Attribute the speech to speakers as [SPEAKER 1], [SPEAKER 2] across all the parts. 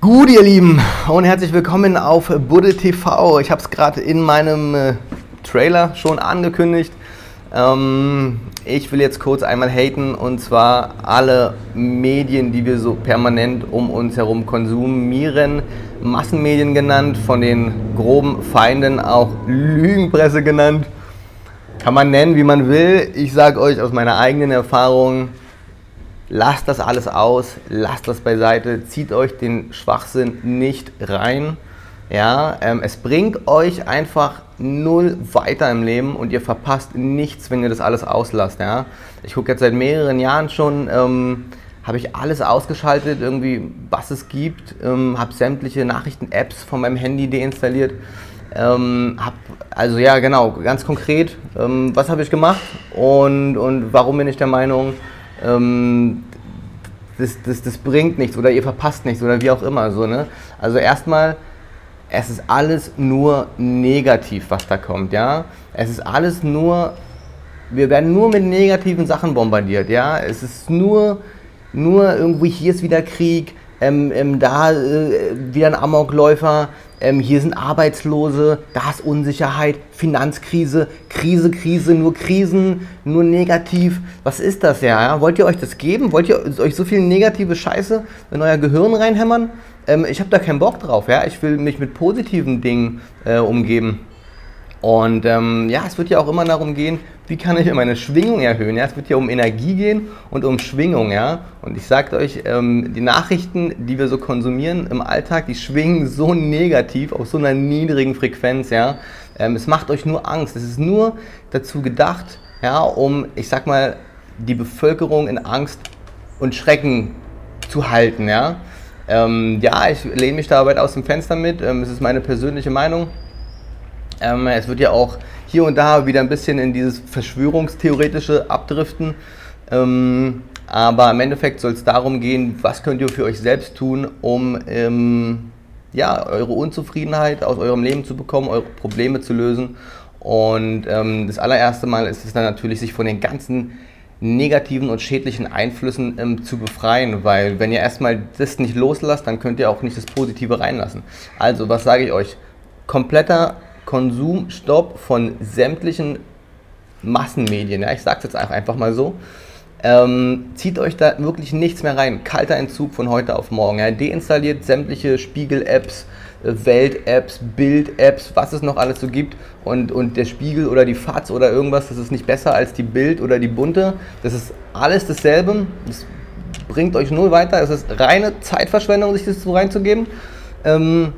[SPEAKER 1] Gut, ihr Lieben, und herzlich willkommen auf Budde TV. Ich habe es gerade in meinem äh, Trailer schon angekündigt. Ähm, ich will jetzt kurz einmal haten und zwar alle Medien, die wir so permanent um uns herum konsumieren. Massenmedien genannt, von den groben Feinden auch Lügenpresse genannt. Kann man nennen, wie man will. Ich sage euch aus meiner eigenen Erfahrung, lasst das alles aus, lasst das beiseite, zieht euch den Schwachsinn nicht rein. Ja, ähm, es bringt euch einfach null weiter im Leben und ihr verpasst nichts, wenn ihr das alles auslasst. Ja? Ich gucke jetzt seit mehreren Jahren schon, ähm, habe ich alles ausgeschaltet, irgendwie, was es gibt, ähm, habe sämtliche Nachrichten-Apps von meinem Handy deinstalliert. Ähm, hab, also ja, genau, ganz konkret, ähm, was habe ich gemacht und, und warum bin ich der Meinung, ähm, das, das, das bringt nichts oder ihr verpasst nichts oder wie auch immer. So, ne? Also erstmal, es ist alles nur negativ, was da kommt. Ja? Es ist alles nur, wir werden nur mit negativen Sachen bombardiert. Ja? Es ist nur, nur irgendwie, hier ist wieder Krieg, ähm, ähm, da äh, wieder ein Amokläufer, ähm, hier sind Arbeitslose, da ist Unsicherheit, Finanzkrise, Krise, Krise, nur Krisen, nur negativ. Was ist das ja? ja? Wollt ihr euch das geben? Wollt ihr euch so viel negative Scheiße in euer Gehirn reinhämmern? Ähm, ich habe da keinen Bock drauf. Ja? Ich will mich mit positiven Dingen äh, umgeben. Und ähm, ja, es wird ja auch immer darum gehen, wie kann ich meine Schwingung erhöhen. Ja? Es wird ja um Energie gehen und um Schwingung. Ja? Und ich sage euch, ähm, die Nachrichten, die wir so konsumieren im Alltag, die schwingen so negativ auf so einer niedrigen Frequenz. Ja? Ähm, es macht euch nur Angst. Es ist nur dazu gedacht, ja, um, ich sag mal, die Bevölkerung in Angst und Schrecken zu halten. Ja, ähm, ja ich lehne mich da weit aus dem Fenster mit. Ähm, es ist meine persönliche Meinung. Ähm, es wird ja auch hier und da wieder ein bisschen in dieses Verschwörungstheoretische abdriften. Ähm, aber im Endeffekt soll es darum gehen, was könnt ihr für euch selbst tun, um ähm, ja, eure Unzufriedenheit aus eurem Leben zu bekommen, eure Probleme zu lösen. Und ähm, das allererste Mal ist es dann natürlich, sich von den ganzen negativen und schädlichen Einflüssen ähm, zu befreien, weil wenn ihr erstmal das nicht loslasst, dann könnt ihr auch nicht das Positive reinlassen. Also, was sage ich euch? Kompletter Konsumstopp von sämtlichen Massenmedien. Ja, ich sage es jetzt einfach mal so. Ähm, zieht euch da wirklich nichts mehr rein. Kalter Entzug von heute auf morgen. Ja. Deinstalliert sämtliche Spiegel-Apps, äh, Welt-Apps, Bild-Apps, was es noch alles so gibt. Und, und der Spiegel oder die FAZ oder irgendwas, das ist nicht besser als die Bild oder die Bunte. Das ist alles dasselbe. Das bringt euch null weiter. Es ist reine Zeitverschwendung, sich das so reinzugeben. Ähm,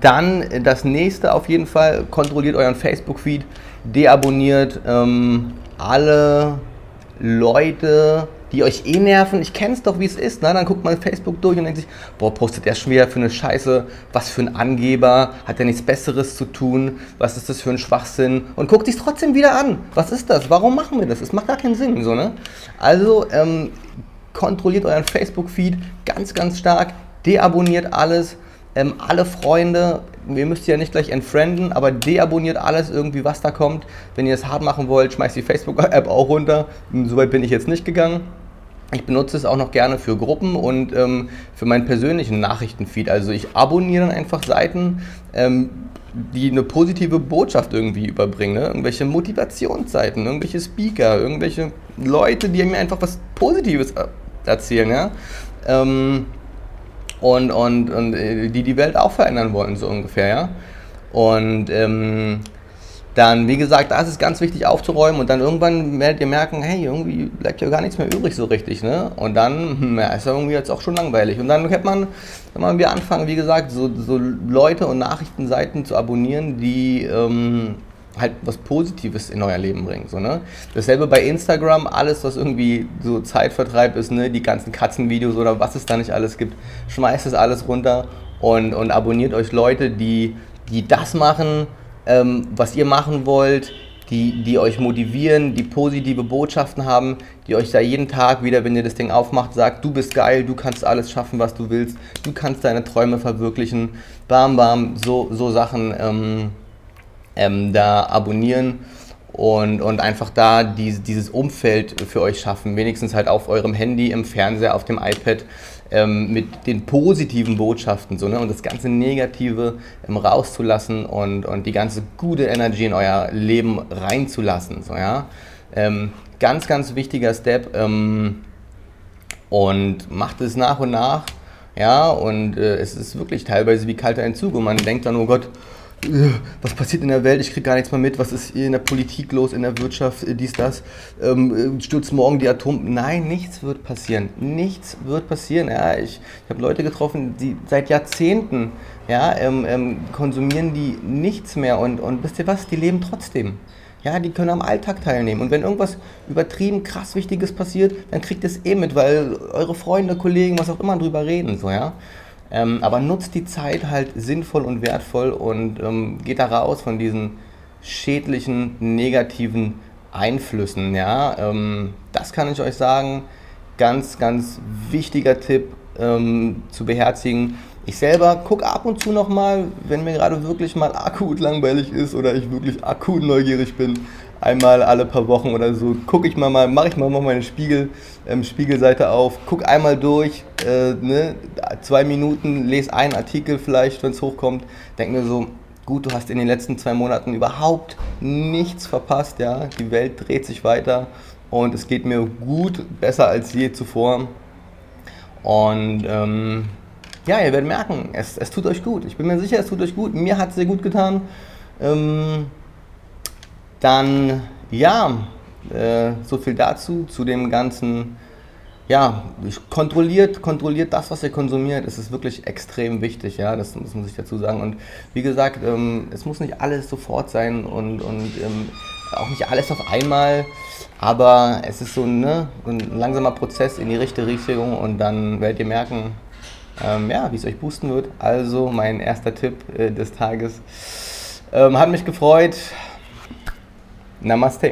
[SPEAKER 1] dann das nächste auf jeden Fall, kontrolliert euren Facebook-Feed, deabonniert ähm, alle Leute, die euch eh nerven. Ich kenne es doch, wie es ist. Ne? Dann guckt man Facebook durch und denkt sich, boah, postet der schon wieder für eine Scheiße, was für ein Angeber, hat er nichts Besseres zu tun, was ist das für ein Schwachsinn und guckt sich trotzdem wieder an. Was ist das? Warum machen wir das? Es macht gar keinen Sinn. So, ne? Also ähm, kontrolliert euren Facebook-Feed ganz, ganz stark, deabonniert alles ähm, alle Freunde, ihr müsst ja nicht gleich entfrienden, aber deabonniert alles irgendwie, was da kommt. Wenn ihr es hart machen wollt, schmeißt die Facebook-App auch runter. Soweit bin ich jetzt nicht gegangen. Ich benutze es auch noch gerne für Gruppen und ähm, für meinen persönlichen Nachrichtenfeed. Also ich abonniere dann einfach Seiten, ähm, die eine positive Botschaft irgendwie überbringen. Ne? Irgendwelche Motivationsseiten, irgendwelche Speaker, irgendwelche Leute, die mir einfach was Positives erzählen. Ja? Ähm, und, und, und äh, die die Welt auch verändern wollen, so ungefähr, ja. Und ähm, dann, wie gesagt, da ist es ganz wichtig aufzuräumen und dann irgendwann werdet ihr merken, hey, irgendwie bleibt ja gar nichts mehr übrig so richtig, ne? Und dann, hm, ja, ist ja irgendwie jetzt auch schon langweilig. Und dann hätte man, wenn man wir anfangen, wie gesagt, so, so Leute und Nachrichtenseiten zu abonnieren, die ähm, halt was Positives in euer Leben bringen. So, ne? Dasselbe bei Instagram, alles, was irgendwie so Zeitvertreib ist, ne? die ganzen Katzenvideos oder was es da nicht alles gibt, schmeißt es alles runter und, und abonniert euch Leute, die, die das machen, ähm, was ihr machen wollt, die, die euch motivieren, die positive Botschaften haben, die euch da jeden Tag wieder, wenn ihr das Ding aufmacht, sagt, du bist geil, du kannst alles schaffen, was du willst, du kannst deine Träume verwirklichen, bam, bam, so, so Sachen. Ähm, ähm, da abonnieren und, und einfach da die, dieses Umfeld für euch schaffen, wenigstens halt auf eurem Handy, im Fernseher, auf dem iPad, ähm, mit den positiven Botschaften so, ne? und das ganze Negative ähm, rauszulassen und, und die ganze gute Energie in euer Leben reinzulassen. So, ja? Ähm, ganz, ganz wichtiger Step ähm, und macht es nach und nach. Ja, und äh, es ist wirklich teilweise wie kalter Entzug und man denkt dann, oh Gott, was passiert in der Welt, ich kriege gar nichts mehr mit, was ist in der Politik los, in der Wirtschaft, äh, dies, das, ähm, äh, stürzt morgen die Atom... Nein, nichts wird passieren, nichts wird passieren. Ja, ich ich habe Leute getroffen, die seit Jahrzehnten ja, ähm, ähm, konsumieren die nichts mehr und, und wisst ihr was, die leben trotzdem. Ja, die können am Alltag teilnehmen. Und wenn irgendwas übertrieben krass Wichtiges passiert, dann kriegt es eh mit, weil eure Freunde, Kollegen, was auch immer drüber reden. So, ja? Ähm, aber nutzt die Zeit halt sinnvoll und wertvoll und ähm, geht da raus von diesen schädlichen, negativen Einflüssen. Ja? Ähm, das kann ich euch sagen. Ganz, ganz wichtiger Tipp ähm, zu beherzigen. Ich selber gucke ab und zu nochmal, wenn mir gerade wirklich mal akut langweilig ist oder ich wirklich akut neugierig bin, einmal alle paar Wochen oder so, gucke ich mal, mal mache ich mal meine Spiegel, ähm, Spiegelseite auf, gucke einmal durch, äh, ne, zwei Minuten, lese einen Artikel vielleicht, wenn es hochkommt, denke mir so, gut, du hast in den letzten zwei Monaten überhaupt nichts verpasst, ja, die Welt dreht sich weiter und es geht mir gut, besser als je zuvor und ähm, ja, ihr werdet merken, es, es tut euch gut. Ich bin mir sicher, es tut euch gut. Mir hat es sehr gut getan. Ähm, dann, ja, äh, so viel dazu, zu dem ganzen, ja, kontrolliert, kontrolliert das, was ihr konsumiert. Es ist wirklich extrem wichtig, ja, das, das muss ich dazu sagen. Und wie gesagt, ähm, es muss nicht alles sofort sein und, und ähm, auch nicht alles auf einmal, aber es ist so ne, ein langsamer Prozess in die richtige Richtung und dann werdet ihr merken, ähm, ja, wie es euch boosten wird. Also mein erster Tipp äh, des Tages. Ähm, hat mich gefreut. नमस्ते।